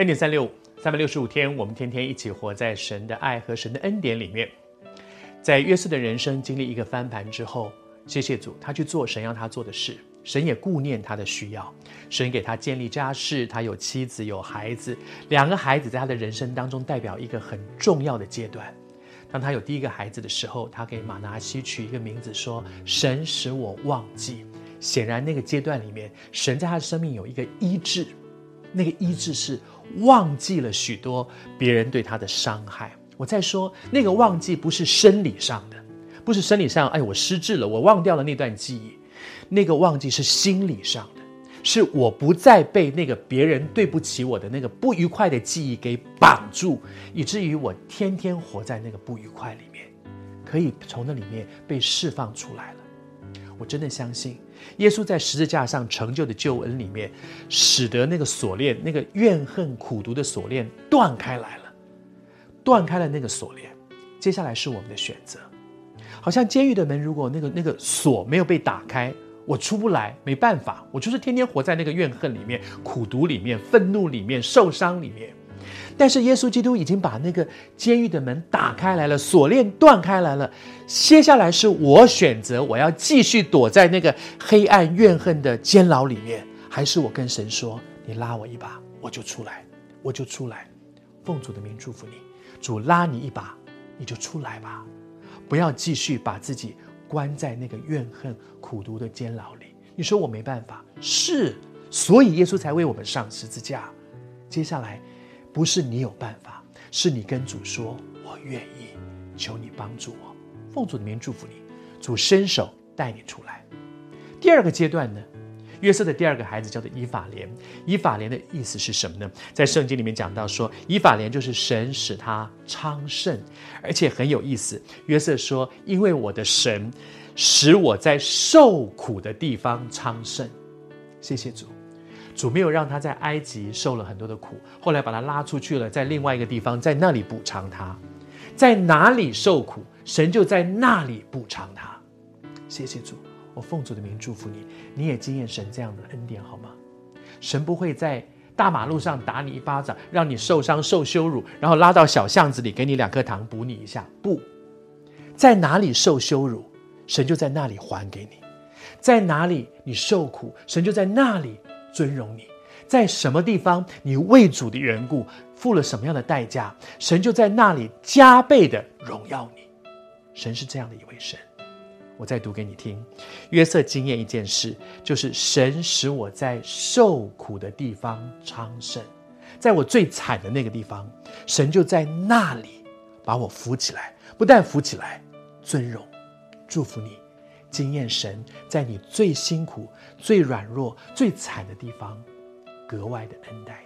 恩典三六五，三百六十五天，我们天天一起活在神的爱和神的恩典里面。在约瑟的人生经历一个翻盘之后，谢谢主，他去做神让他做的事，神也顾念他的需要，神给他建立家室，他有妻子有孩子，两个孩子在他的人生当中代表一个很重要的阶段。当他有第一个孩子的时候，他给马拿西取一个名字，说：“神使我忘记。”显然，那个阶段里面，神在他的生命有一个医治，那个医治是忘记了许多别人对他的伤害。我再说，那个忘记不是生理上的，不是生理上，哎，我失智了，我忘掉了那段记忆。那个忘记是心理上的，是我不再被那个别人对不起我的那个不愉快的记忆给绑住，以至于我天天活在那个不愉快里面，可以从那里面被释放出来了。我真的相信。耶稣在十字架上成就的救恩里面，使得那个锁链、那个怨恨、苦毒的锁链断开来了，断开了那个锁链。接下来是我们的选择，好像监狱的门，如果那个那个锁没有被打开，我出不来，没办法，我就是天天活在那个怨恨里面、苦毒里面、愤怒里面、受伤里面。但是耶稣基督已经把那个监狱的门打开来了，锁链断开来了。接下来是我选择，我要继续躲在那个黑暗怨恨的监牢里面，还是我跟神说：“你拉我一把，我就出来，我就出来。”奉主的名祝福你，主拉你一把，你就出来吧，不要继续把自己关在那个怨恨苦毒的监牢里。你说我没办法，是，所以耶稣才为我们上十字架。接下来。不是你有办法，是你跟主说：“我愿意，求你帮助我。”奉主的名祝福你，主伸手带你出来。第二个阶段呢，约瑟的第二个孩子叫做以法莲。以法莲的意思是什么呢？在圣经里面讲到说，以法莲就是神使他昌盛，而且很有意思。约瑟说：“因为我的神使我在受苦的地方昌盛。”谢谢主。主没有让他在埃及受了很多的苦，后来把他拉出去了，在另外一个地方，在那里补偿他，在哪里受苦，神就在那里补偿他。谢谢主，我奉主的名祝福你，你也经验神这样的恩典好吗？神不会在大马路上打你一巴掌，让你受伤受羞辱，然后拉到小巷子里给你两颗糖补你一下。不，在哪里受羞辱，神就在那里还给你；在哪里你受苦，神就在那里。尊荣你，在什么地方你为主的缘故付了什么样的代价，神就在那里加倍的荣耀你。神是这样的一位神。我再读给你听。约瑟经验一件事，就是神使我在受苦的地方昌盛，在我最惨的那个地方，神就在那里把我扶起来，不但扶起来，尊荣，祝福你。经验神在你最辛苦、最软弱、最惨的地方，格外的恩待。